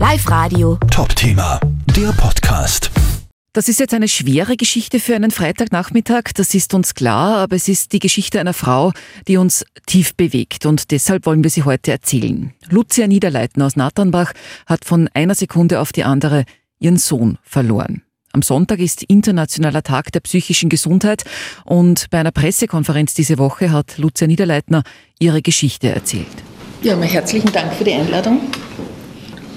Live Radio. Top Thema, der Podcast. Das ist jetzt eine schwere Geschichte für einen Freitagnachmittag, das ist uns klar, aber es ist die Geschichte einer Frau, die uns tief bewegt und deshalb wollen wir sie heute erzählen. Lucia Niederleitner aus Natternbach hat von einer Sekunde auf die andere ihren Sohn verloren. Am Sonntag ist Internationaler Tag der psychischen Gesundheit und bei einer Pressekonferenz diese Woche hat Lucia Niederleitner ihre Geschichte erzählt. Ja, mal herzlichen Dank für die Einladung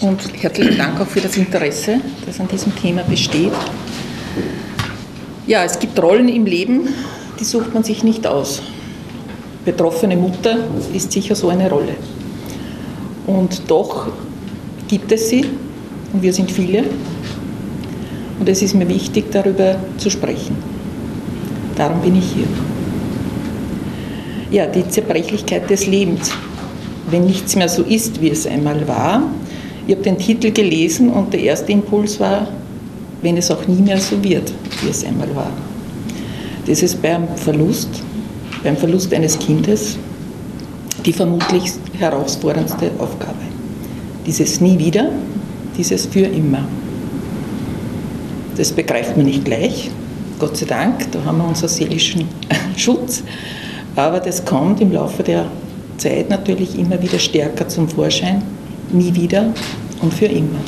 und herzlichen Dank auch für das Interesse, das an diesem Thema besteht. Ja, es gibt Rollen im Leben, die sucht man sich nicht aus. Betroffene Mutter ist sicher so eine Rolle. Und doch gibt es sie, und wir sind viele, und es ist mir wichtig, darüber zu sprechen. Darum bin ich hier. Ja, die Zerbrechlichkeit des Lebens. Wenn nichts mehr so ist, wie es einmal war, ich habe den Titel gelesen und der erste Impuls war, wenn es auch nie mehr so wird, wie es einmal war. Das ist beim Verlust, beim Verlust eines Kindes die vermutlich herausforderndste Aufgabe. Dieses nie wieder, dieses für immer. Das begreift man nicht gleich, Gott sei Dank, da haben wir unseren seelischen Schutz, aber das kommt im Laufe der Zeit natürlich immer wieder stärker zum Vorschein nie wieder und für immer.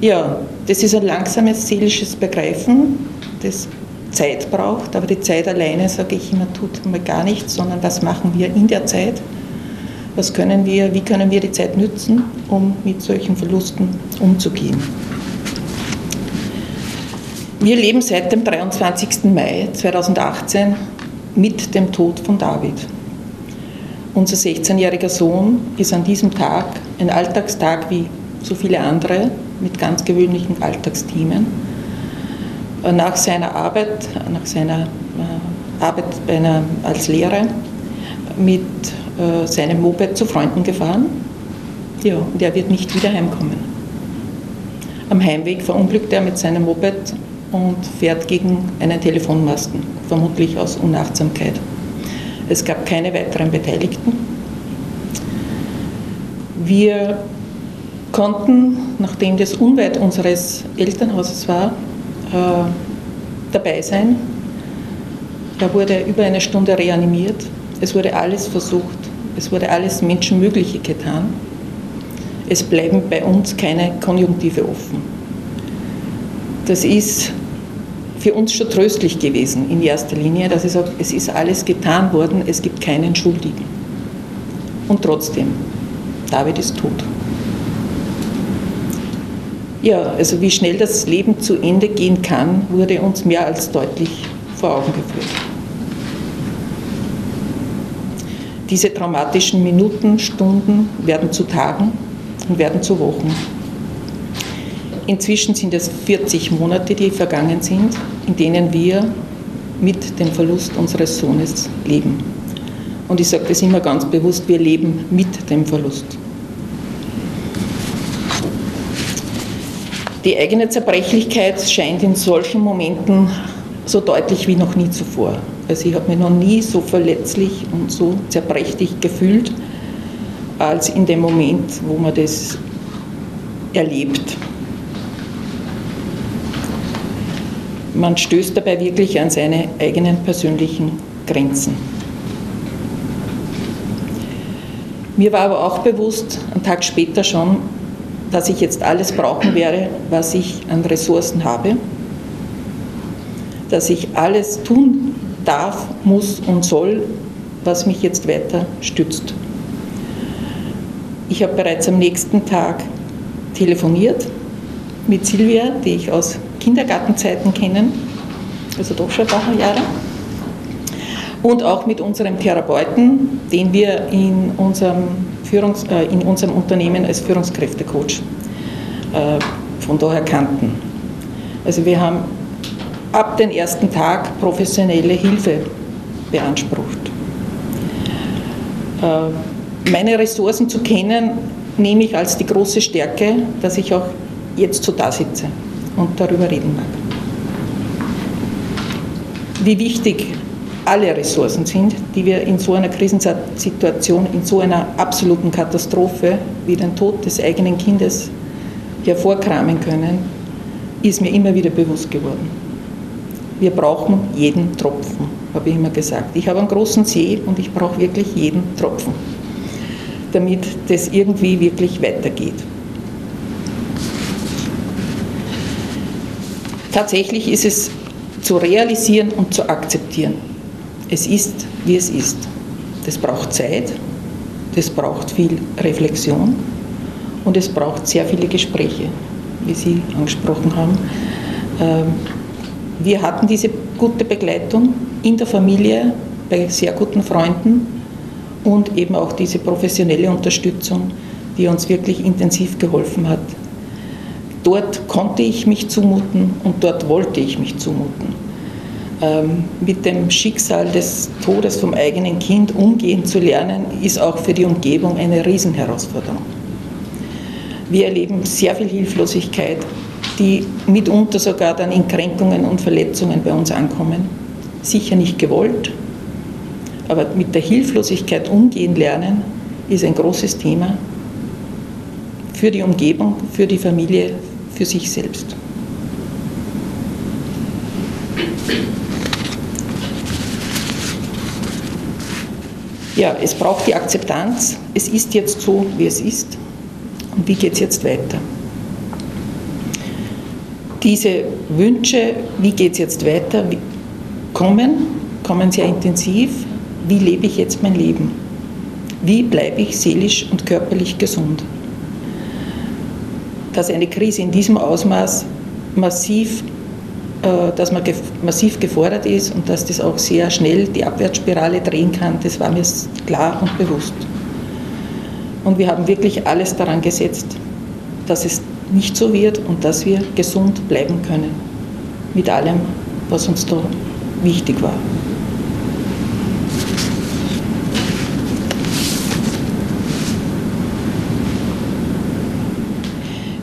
Ja, das ist ein langsames seelisches Begreifen, das Zeit braucht, aber die Zeit alleine, sage ich immer, tut mal gar nichts, sondern was machen wir in der Zeit? Was können wir, wie können wir die Zeit nützen, um mit solchen Verlusten umzugehen? Wir leben seit dem 23. Mai 2018 mit dem Tod von David. Unser 16-jähriger Sohn ist an diesem Tag, ein Alltagstag wie so viele andere, mit ganz gewöhnlichen Alltagsthemen. Nach seiner Arbeit, nach seiner äh, Arbeit einer, als Lehrer, mit äh, seinem Moped zu Freunden gefahren. Ja, und er wird nicht wieder heimkommen. Am Heimweg verunglückt er mit seinem Moped und fährt gegen einen Telefonmasten, vermutlich aus Unachtsamkeit. Es gab keine weiteren Beteiligten. Wir konnten, nachdem das unweit unseres Elternhauses war, äh, dabei sein. Er wurde über eine Stunde reanimiert. Es wurde alles versucht. Es wurde alles Menschenmögliche getan. Es bleiben bei uns keine Konjunktive offen. Das ist für uns schon tröstlich gewesen in erster Linie, dass ich sage, es ist alles getan worden, es gibt keinen Schuldigen. Und trotzdem, David ist tot. Ja, also wie schnell das Leben zu Ende gehen kann, wurde uns mehr als deutlich vor Augen geführt. Diese traumatischen Minuten, Stunden werden zu Tagen und werden zu Wochen. Inzwischen sind es 40 Monate, die vergangen sind, in denen wir mit dem Verlust unseres Sohnes leben. Und ich sage das immer ganz bewusst, wir leben mit dem Verlust. Die eigene Zerbrechlichkeit scheint in solchen Momenten so deutlich wie noch nie zuvor. Also ich habe mich noch nie so verletzlich und so zerbrechlich gefühlt, als in dem Moment, wo man das erlebt. Man stößt dabei wirklich an seine eigenen persönlichen Grenzen. Mir war aber auch bewusst, einen Tag später schon, dass ich jetzt alles brauchen werde, was ich an Ressourcen habe, dass ich alles tun darf, muss und soll, was mich jetzt weiter stützt. Ich habe bereits am nächsten Tag telefoniert mit Silvia, die ich aus Kindergartenzeiten kennen, also doch schon ein paar Jahre. Und auch mit unserem Therapeuten, den wir in unserem, Führungs-, äh, in unserem Unternehmen als Führungskräftecoach äh, von daher kannten. Also wir haben ab dem ersten Tag professionelle Hilfe beansprucht. Äh, meine Ressourcen zu kennen, nehme ich als die große Stärke, dass ich auch jetzt so da sitze und darüber reden mag. Wie wichtig alle Ressourcen sind, die wir in so einer Krisensituation, in so einer absoluten Katastrophe wie den Tod des eigenen Kindes hervorkramen können, ist mir immer wieder bewusst geworden. Wir brauchen jeden Tropfen, habe ich immer gesagt. Ich habe einen großen See und ich brauche wirklich jeden Tropfen, damit das irgendwie wirklich weitergeht. Tatsächlich ist es zu realisieren und zu akzeptieren. Es ist, wie es ist. Das braucht Zeit, das braucht viel Reflexion und es braucht sehr viele Gespräche, wie Sie angesprochen haben. Ähm, wir hatten diese gute Begleitung in der Familie, bei sehr guten Freunden und eben auch diese professionelle Unterstützung, die uns wirklich intensiv geholfen hat. Dort konnte ich mich zumuten und dort wollte ich mich zumuten. Ähm, mit dem Schicksal des Todes vom eigenen Kind umgehen zu lernen, ist auch für die Umgebung eine Riesenherausforderung. Wir erleben sehr viel Hilflosigkeit, die mitunter sogar dann in Kränkungen und Verletzungen bei uns ankommen. Sicher nicht gewollt, aber mit der Hilflosigkeit umgehen lernen ist ein großes Thema für die Umgebung, für die Familie, für sich selbst. Ja, es braucht die Akzeptanz. Es ist jetzt so, wie es ist. Und wie geht es jetzt weiter? Diese Wünsche, wie geht es jetzt weiter, kommen, kommen sehr intensiv. Wie lebe ich jetzt mein Leben? Wie bleibe ich seelisch und körperlich gesund? Dass eine Krise in diesem Ausmaß massiv, äh, dass man massiv gefordert ist und dass das auch sehr schnell die Abwärtsspirale drehen kann, das war mir klar und bewusst. Und wir haben wirklich alles daran gesetzt, dass es nicht so wird und dass wir gesund bleiben können. Mit allem, was uns da wichtig war.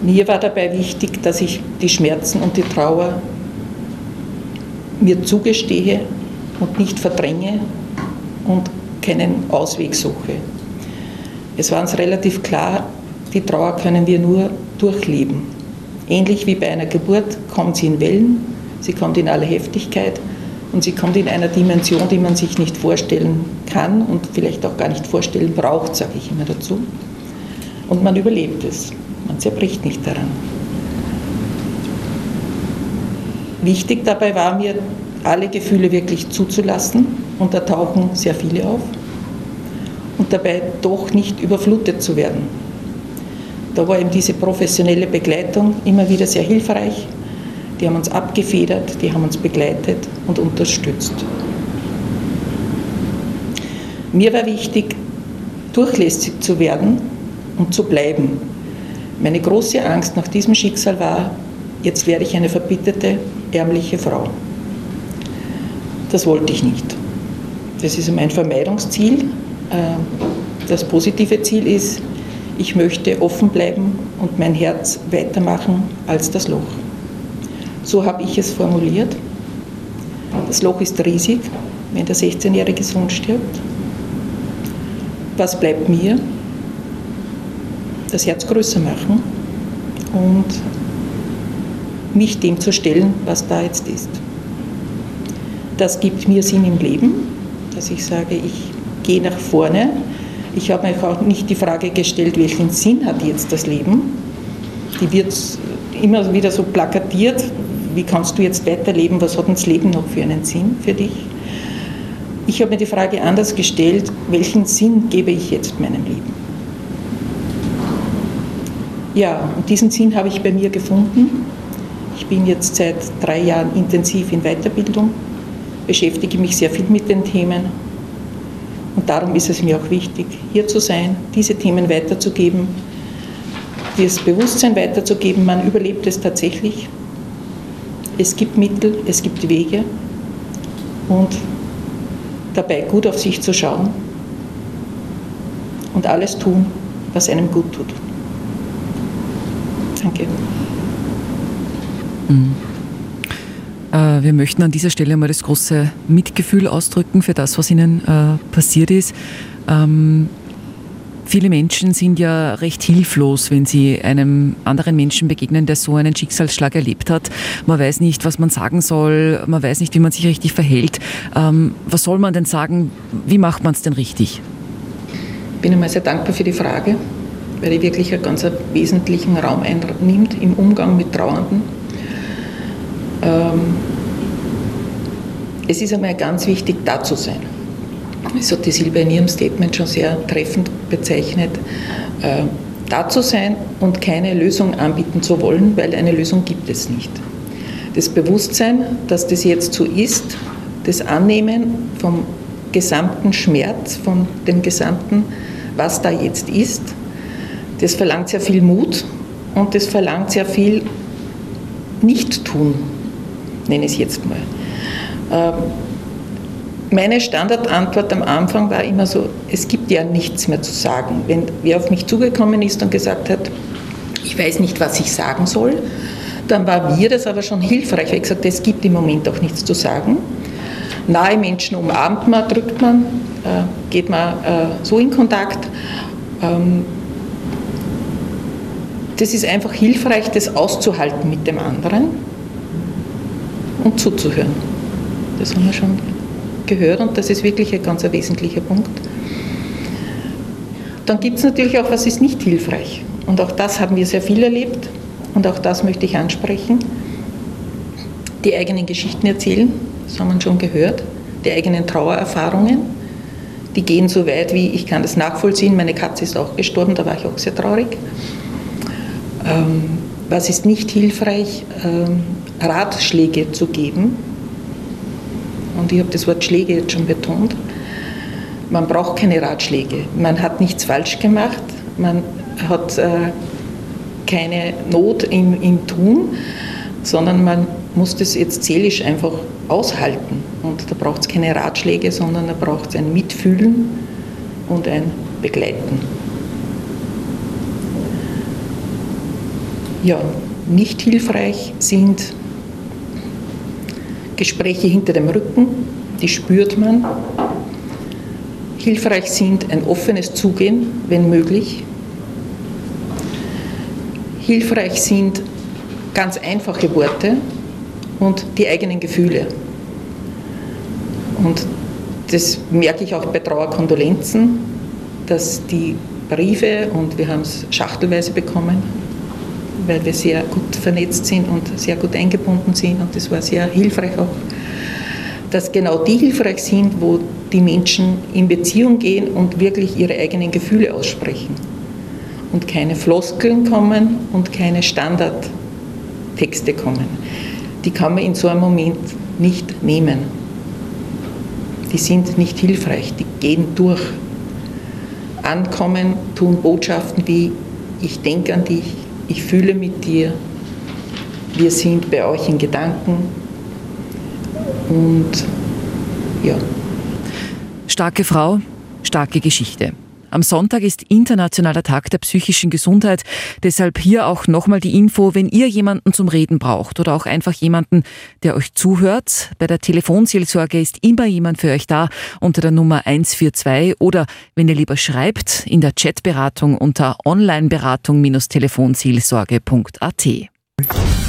Mir war dabei wichtig, dass ich die Schmerzen und die Trauer mir zugestehe und nicht verdränge und keinen Ausweg suche. Es war uns relativ klar, die Trauer können wir nur durchleben. Ähnlich wie bei einer Geburt kommt sie in Wellen, sie kommt in aller Heftigkeit und sie kommt in einer Dimension, die man sich nicht vorstellen kann und vielleicht auch gar nicht vorstellen braucht, sage ich immer dazu. Und man überlebt es, man zerbricht nicht daran. Wichtig dabei war mir, alle Gefühle wirklich zuzulassen und da tauchen sehr viele auf und dabei doch nicht überflutet zu werden da war eben diese professionelle Begleitung immer wieder sehr hilfreich. Die haben uns abgefedert, die haben uns begleitet und unterstützt. Mir war wichtig, durchlässig zu werden und zu bleiben. Meine große Angst nach diesem Schicksal war, jetzt werde ich eine verbitterte, ärmliche Frau. Das wollte ich nicht. Das ist mein Vermeidungsziel. Äh, das positive Ziel ist, ich möchte offen bleiben und mein Herz weitermachen als das Loch. So habe ich es formuliert. Das Loch ist riesig, wenn der 16-jährige Sohn stirbt. Was bleibt mir? Das Herz größer machen und mich dem zu stellen, was da jetzt ist. Das gibt mir Sinn im Leben, dass ich sage, ich gehe nach vorne, ich habe mir auch nicht die Frage gestellt, welchen Sinn hat jetzt das Leben. Die wird immer wieder so plakatiert. Wie kannst du jetzt weiterleben? Was hat das Leben noch für einen Sinn für dich? Ich habe mir die Frage anders gestellt, welchen Sinn gebe ich jetzt meinem Leben? Ja, und diesen Sinn habe ich bei mir gefunden. Ich bin jetzt seit drei Jahren intensiv in Weiterbildung, beschäftige mich sehr viel mit den Themen und darum ist es mir auch wichtig, hier zu sein, diese Themen weiterzugeben, das Bewusstsein weiterzugeben, man überlebt es tatsächlich. Es gibt Mittel, es gibt Wege und dabei gut auf sich zu schauen und alles tun, was einem gut tut. Danke. Mhm. Äh, wir möchten an dieser Stelle mal das große Mitgefühl ausdrücken für das, was Ihnen äh, passiert ist. Ähm, viele Menschen sind ja recht hilflos, wenn sie einem anderen Menschen begegnen, der so einen Schicksalsschlag erlebt hat. Man weiß nicht, was man sagen soll, man weiß nicht, wie man sich richtig verhält. Ähm, was soll man denn sagen? Wie macht man es denn richtig? Ich bin einmal sehr dankbar für die Frage, weil die wirklich einen ganz wesentlichen Raum einnimmt im Umgang mit Trauernden. Ähm, es ist einmal ganz wichtig, da zu sein. Das hat die Silber in ihrem Statement schon sehr treffend bezeichnet. Äh, da zu sein und keine Lösung anbieten zu wollen, weil eine Lösung gibt es nicht. Das Bewusstsein, dass das jetzt so ist, das Annehmen vom gesamten Schmerz, von dem gesamten, was da jetzt ist, das verlangt sehr viel Mut und das verlangt sehr viel Nicht-Tun, nenne ich es jetzt mal. Ähm, meine Standardantwort am Anfang war immer so, es gibt ja nichts mehr zu sagen. Wenn wer auf mich zugekommen ist und gesagt hat, ich weiß nicht, was ich sagen soll, dann war mir das aber schon hilfreich, weil ich gesagt es gibt im Moment auch nichts zu sagen. Nahe Menschen umarmt man, drückt man, äh, geht man äh, so in Kontakt. Das ist einfach hilfreich, das auszuhalten mit dem anderen und zuzuhören. Das haben wir schon gehört und das ist wirklich ein ganz wesentlicher Punkt. Dann gibt es natürlich auch, was ist nicht hilfreich. Und auch das haben wir sehr viel erlebt und auch das möchte ich ansprechen. Die eigenen Geschichten erzählen, das haben wir schon gehört, die eigenen Trauererfahrungen, die gehen so weit wie, ich kann das nachvollziehen, meine Katze ist auch gestorben, da war ich auch sehr traurig. Ähm, was ist nicht hilfreich? Ähm, Ratschläge zu geben, und ich habe das Wort Schläge jetzt schon betont, man braucht keine Ratschläge. Man hat nichts falsch gemacht, man hat äh, keine Not im, im Tun, sondern man muss das jetzt seelisch einfach aushalten. Und da braucht es keine Ratschläge, sondern da braucht es ein Mitfühlen und ein Begleiten. Ja, nicht hilfreich sind Gespräche hinter dem Rücken, die spürt man. Hilfreich sind ein offenes Zugehen, wenn möglich. Hilfreich sind ganz einfache Worte und die eigenen Gefühle. Und das merke ich auch bei Trauerkondolenzen, dass die Briefe, und wir haben es schachtelweise bekommen, weil wir sehr gut vernetzt sind und sehr gut eingebunden sind und das war sehr hilfreich auch, dass genau die hilfreich sind, wo die Menschen in Beziehung gehen und wirklich ihre eigenen Gefühle aussprechen und keine Floskeln kommen und keine Standardtexte kommen. Die kann man in so einem Moment nicht nehmen. Die sind nicht hilfreich, die gehen durch. Ankommen tun Botschaften wie ich denke an dich, ich fühle mit dir, wir sind bei euch in Gedanken und ja. Starke Frau, starke Geschichte. Am Sonntag ist Internationaler Tag der psychischen Gesundheit. Deshalb hier auch nochmal die Info, wenn ihr jemanden zum Reden braucht oder auch einfach jemanden, der euch zuhört. Bei der Telefonseelsorge ist immer jemand für euch da unter der Nummer 142 oder wenn ihr lieber schreibt, in der Chatberatung unter onlineberatung-telefonseelsorge.at.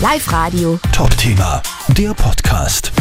Live Radio. Top Thema, der Podcast.